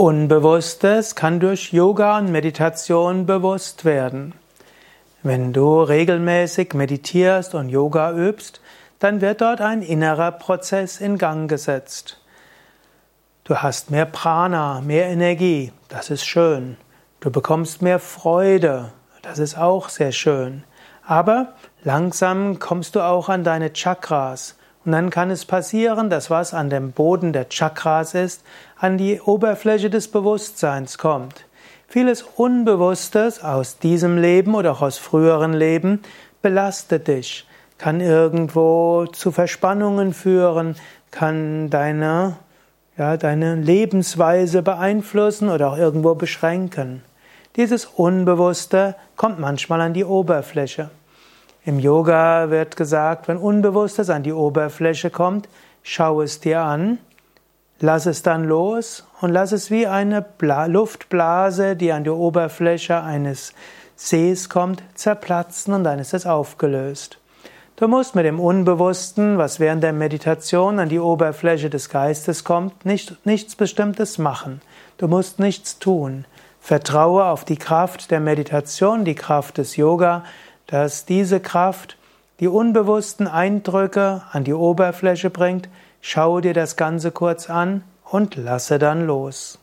Unbewusstes kann durch Yoga und Meditation bewusst werden. Wenn du regelmäßig meditierst und Yoga übst, dann wird dort ein innerer Prozess in Gang gesetzt. Du hast mehr Prana, mehr Energie, das ist schön. Du bekommst mehr Freude, das ist auch sehr schön. Aber langsam kommst du auch an deine Chakras. Und dann kann es passieren, dass was an dem Boden der Chakras ist, an die Oberfläche des Bewusstseins kommt. Vieles Unbewusstes aus diesem Leben oder auch aus früheren Leben belastet dich, kann irgendwo zu Verspannungen führen, kann deine, ja, deine Lebensweise beeinflussen oder auch irgendwo beschränken. Dieses Unbewusste kommt manchmal an die Oberfläche. Im Yoga wird gesagt, wenn Unbewusstes an die Oberfläche kommt, schau es dir an, lass es dann los und lass es wie eine Bla Luftblase, die an die Oberfläche eines Sees kommt, zerplatzen und dann ist es aufgelöst. Du musst mit dem Unbewussten, was während der Meditation an die Oberfläche des Geistes kommt, nicht, nichts Bestimmtes machen. Du musst nichts tun. Vertraue auf die Kraft der Meditation, die Kraft des Yoga, dass diese Kraft die unbewussten Eindrücke an die Oberfläche bringt, schau dir das Ganze kurz an und lasse dann los.